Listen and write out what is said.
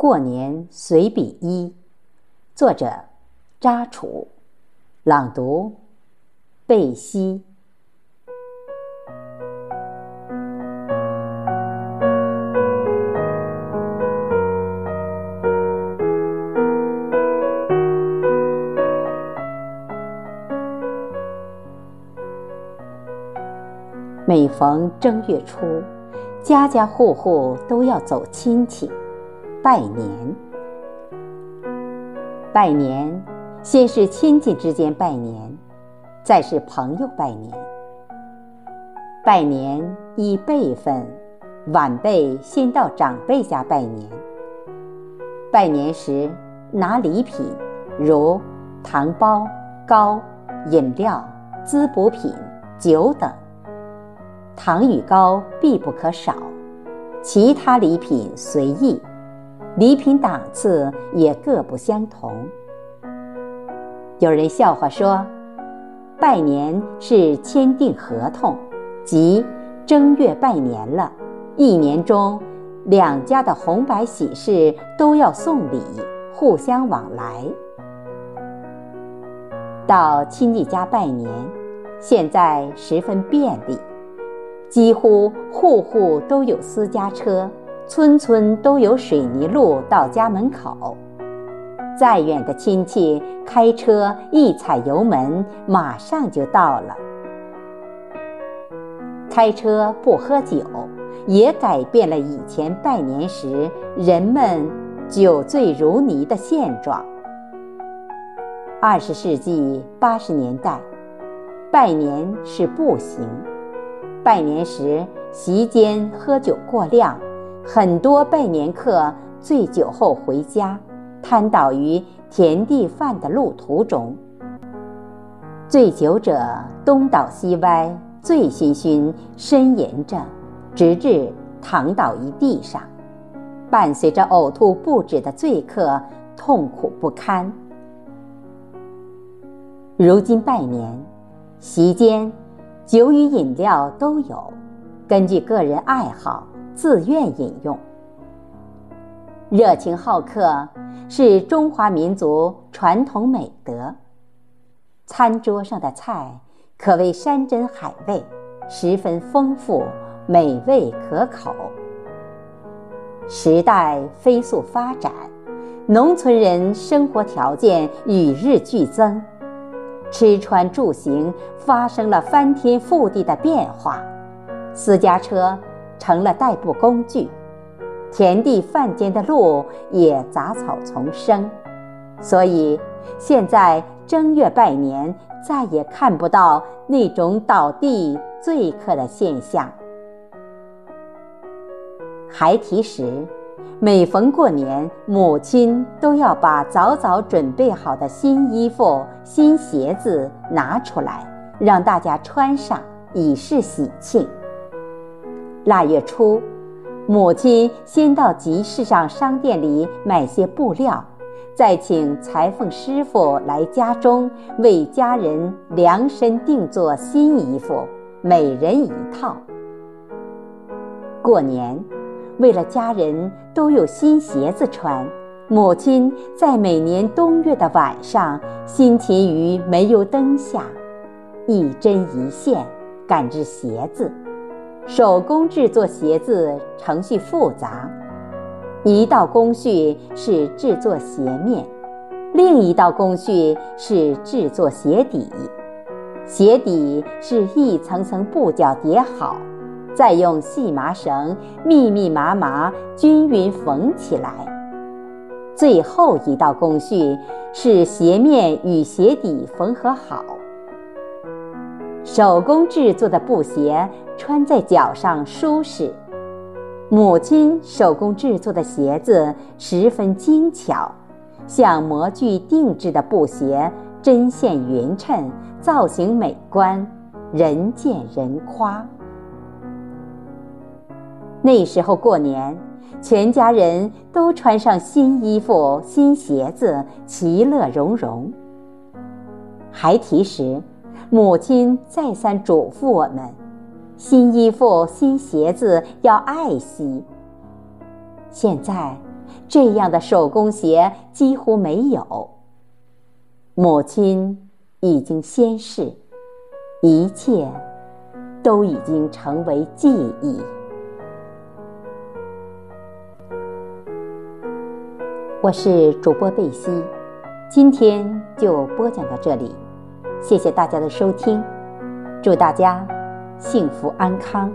过年随笔一，作者扎楚，朗读贝西。每逢正月初，家家户户都要走亲戚，拜年。拜年，先是亲戚之间拜年，再是朋友拜年。拜年依辈分，晚辈先到长辈家拜年。拜年时拿礼品，如糖包、糕、饮料、滋补品、酒等。糖与糕必不可少，其他礼品随意，礼品档次也各不相同。有人笑话说，拜年是签订合同，即正月拜年了，一年中两家的红白喜事都要送礼，互相往来。到亲戚家拜年，现在十分便利。几乎户户都有私家车，村村都有水泥路到家门口。再远的亲戚，开车一踩油门，马上就到了。开车不喝酒，也改变了以前拜年时人们酒醉如泥的现状。二十世纪八十年代，拜年是步行。拜年时，席间喝酒过量，很多拜年客醉酒后回家，瘫倒于田地饭的路途中。醉酒者东倒西歪，醉醺醺，呻吟着，直至躺倒于地上，伴随着呕吐不止的醉客，痛苦不堪。如今拜年，席间。酒与饮料都有，根据个人爱好自愿饮用。热情好客是中华民族传统美德。餐桌上的菜可谓山珍海味，十分丰富，美味可口。时代飞速发展，农村人生活条件与日俱增。吃穿住行发生了翻天覆地的变化，私家车成了代步工具，田地饭间的路也杂草丛生，所以现在正月拜年再也看不到那种倒地醉客的现象。孩提时。每逢过年，母亲都要把早早准备好的新衣服、新鞋子拿出来，让大家穿上，以示喜庆。腊月初，母亲先到集市上商店里买些布料，再请裁缝师傅来家中为家人量身定做新衣服，每人一套。过年。为了家人都有新鞋子穿，母亲在每年冬月的晚上辛勤于煤油灯下，一针一线赶制鞋子。手工制作鞋子程序复杂，一道工序是制作鞋面，另一道工序是制作鞋底。鞋底是一层层布角叠好。再用细麻绳密密麻麻、均匀缝起来。最后一道工序是鞋面与鞋底缝合好。手工制作的布鞋穿在脚上舒适。母亲手工制作的鞋子十分精巧，像模具定制的布鞋，针线匀称，造型美观，人见人夸。那时候过年，全家人都穿上新衣服、新鞋子，其乐融融。孩提时，母亲再三嘱咐我们：新衣服、新鞋子要爱惜。现在，这样的手工鞋几乎没有。母亲已经仙逝，一切都已经成为记忆。我是主播贝西，今天就播讲到这里，谢谢大家的收听，祝大家幸福安康。